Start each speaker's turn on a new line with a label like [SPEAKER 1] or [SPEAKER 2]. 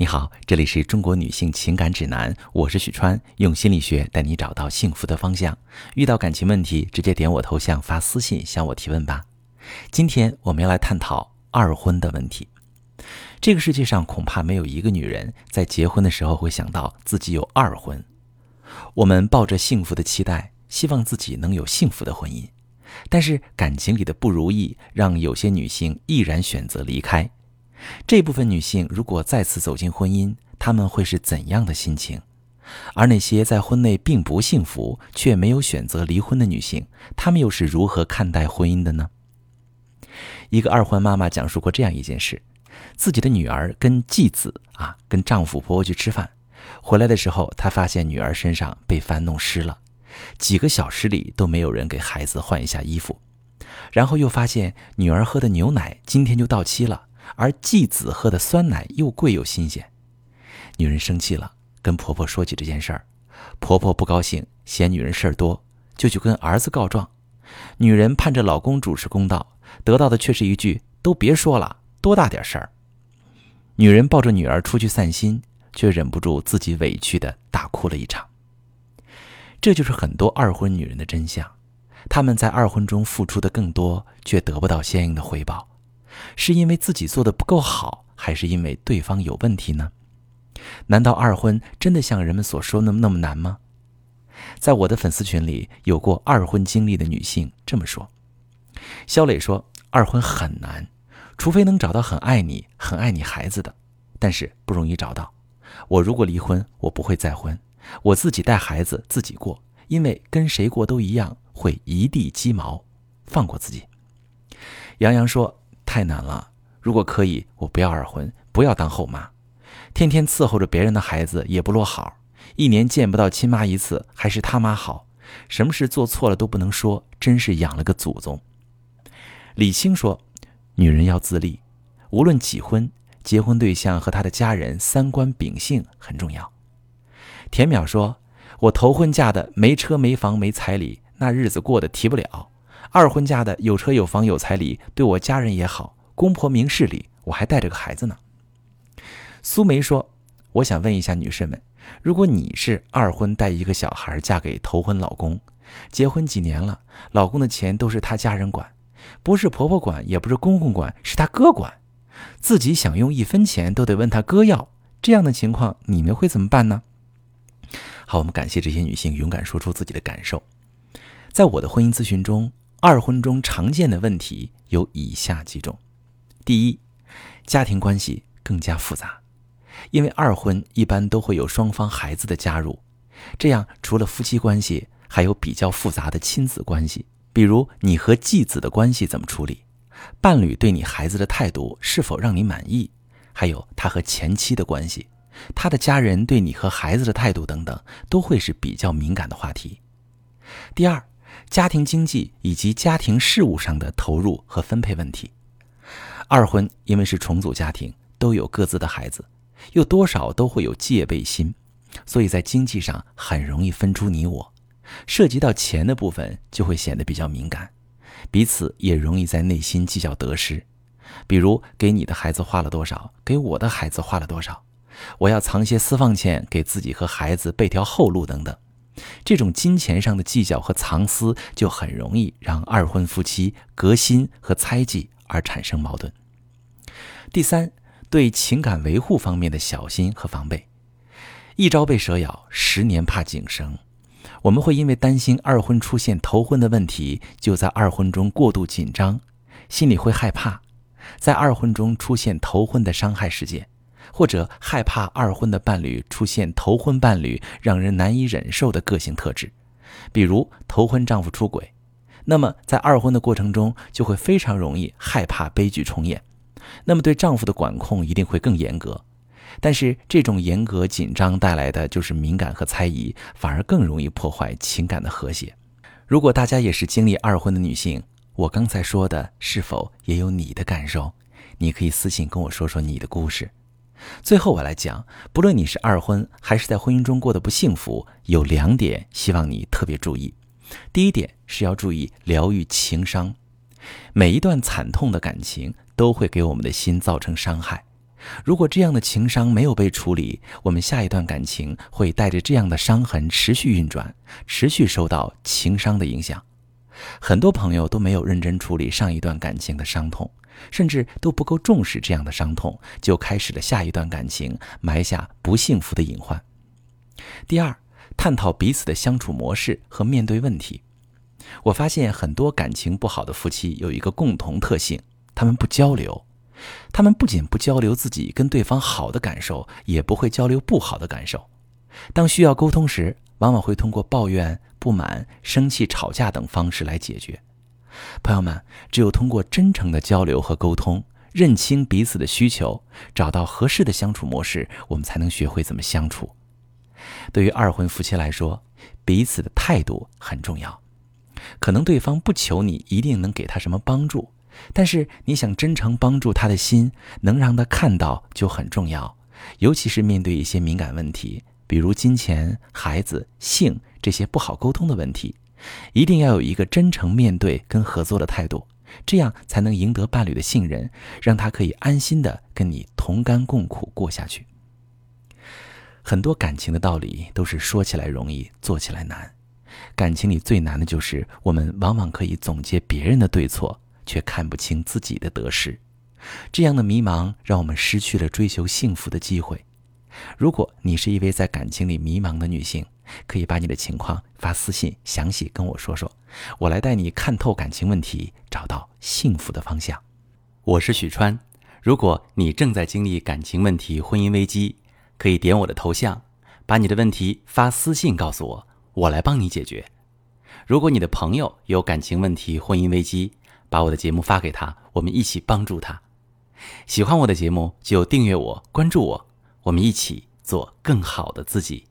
[SPEAKER 1] 你好，这里是中国女性情感指南，我是许川，用心理学带你找到幸福的方向。遇到感情问题，直接点我头像发私信向我提问吧。今天我们要来探讨二婚的问题。这个世界上恐怕没有一个女人在结婚的时候会想到自己有二婚。我们抱着幸福的期待，希望自己能有幸福的婚姻，但是感情里的不如意，让有些女性毅然选择离开。这部分女性如果再次走进婚姻，她们会是怎样的心情？而那些在婚内并不幸福却没有选择离婚的女性，她们又是如何看待婚姻的呢？一个二婚妈妈讲述过这样一件事：自己的女儿跟继子啊，跟丈夫婆婆去吃饭，回来的时候，她发现女儿身上被饭弄湿了，几个小时里都没有人给孩子换一下衣服，然后又发现女儿喝的牛奶今天就到期了。而继子喝的酸奶又贵又新鲜，女人生气了，跟婆婆说起这件事儿，婆婆不高兴，嫌女人事儿多，就去跟儿子告状。女人盼着老公主持公道，得到的却是一句“都别说了，多大点事儿”。女人抱着女儿出去散心，却忍不住自己委屈的大哭了一场。这就是很多二婚女人的真相，她们在二婚中付出的更多，却得不到相应的回报。是因为自己做的不够好，还是因为对方有问题呢？难道二婚真的像人们所说那么那么难吗？在我的粉丝群里，有过二婚经历的女性这么说：肖磊说，二婚很难，除非能找到很爱你、很爱你孩子的，但是不容易找到。我如果离婚，我不会再婚，我自己带孩子自己过，因为跟谁过都一样，会一地鸡毛。放过自己。杨洋说。太难了！如果可以，我不要二婚，不要当后妈，天天伺候着别人的孩子也不落好，一年见不到亲妈一次，还是他妈好。什么事做错了都不能说，真是养了个祖宗。李青说：“女人要自立，无论几婚，结婚对象和他的家人三观秉性很重要。”田淼说：“我头婚嫁的没车没房没彩礼，那日子过得提不了。”二婚嫁的有车有房有彩礼，对我家人也好，公婆明事理，我还带着个孩子呢。苏梅说：“我想问一下女士们，如果你是二婚带一个小孩嫁给头婚老公，结婚几年了，老公的钱都是他家人管，不是婆婆管，也不是公公管，是他哥管，自己想用一分钱都得问他哥要，这样的情况你们会怎么办呢？”好，我们感谢这些女性勇敢说出自己的感受，在我的婚姻咨询中。二婚中常见的问题有以下几种：第一，家庭关系更加复杂，因为二婚一般都会有双方孩子的加入，这样除了夫妻关系，还有比较复杂的亲子关系，比如你和继子的关系怎么处理，伴侣对你孩子的态度是否让你满意，还有他和前妻的关系，他的家人对你和孩子的态度等等，都会是比较敏感的话题。第二。家庭经济以及家庭事务上的投入和分配问题，二婚因为是重组家庭，都有各自的孩子，又多少都会有戒备心，所以在经济上很容易分出你我，涉及到钱的部分就会显得比较敏感，彼此也容易在内心计较得失，比如给你的孩子花了多少，给我的孩子花了多少，我要藏些私房钱给自己和孩子备条后路等等。这种金钱上的计较和藏私，就很容易让二婚夫妻革新和猜忌而产生矛盾。第三，对情感维护方面的小心和防备，一朝被蛇咬，十年怕井绳。我们会因为担心二婚出现头婚的问题，就在二婚中过度紧张，心里会害怕，在二婚中出现头婚的伤害事件。或者害怕二婚的伴侣出现头婚伴侣让人难以忍受的个性特质，比如头婚丈夫出轨，那么在二婚的过程中就会非常容易害怕悲剧重演，那么对丈夫的管控一定会更严格。但是这种严格紧张带来的就是敏感和猜疑，反而更容易破坏情感的和谐。如果大家也是经历二婚的女性，我刚才说的是否也有你的感受？你可以私信跟我说说你的故事。最后我来讲，不论你是二婚还是在婚姻中过得不幸福，有两点希望你特别注意。第一点是要注意疗愈情伤，每一段惨痛的感情都会给我们的心造成伤害，如果这样的情伤没有被处理，我们下一段感情会带着这样的伤痕持续运转，持续受到情伤的影响。很多朋友都没有认真处理上一段感情的伤痛，甚至都不够重视这样的伤痛，就开始了下一段感情，埋下不幸福的隐患。第二，探讨彼此的相处模式和面对问题。我发现很多感情不好的夫妻有一个共同特性，他们不交流。他们不仅不交流自己跟对方好的感受，也不会交流不好的感受。当需要沟通时，往往会通过抱怨、不满、生气、吵架等方式来解决。朋友们，只有通过真诚的交流和沟通，认清彼此的需求，找到合适的相处模式，我们才能学会怎么相处。对于二婚夫妻来说，彼此的态度很重要。可能对方不求你一定能给他什么帮助。但是你想真诚帮助他的心，能让他看到就很重要。尤其是面对一些敏感问题，比如金钱、孩子、性这些不好沟通的问题，一定要有一个真诚面对跟合作的态度，这样才能赢得伴侣的信任，让他可以安心的跟你同甘共苦过下去。很多感情的道理都是说起来容易，做起来难。感情里最难的就是我们往往可以总结别人的对错。却看不清自己的得失，这样的迷茫让我们失去了追求幸福的机会。如果你是一位在感情里迷茫的女性，可以把你的情况发私信，详细跟我说说，我来带你看透感情问题，找到幸福的方向。我是许川，如果你正在经历感情问题、婚姻危机，可以点我的头像，把你的问题发私信告诉我，我来帮你解决。如果你的朋友有感情问题、婚姻危机，把我的节目发给他，我们一起帮助他。喜欢我的节目就订阅我、关注我，我们一起做更好的自己。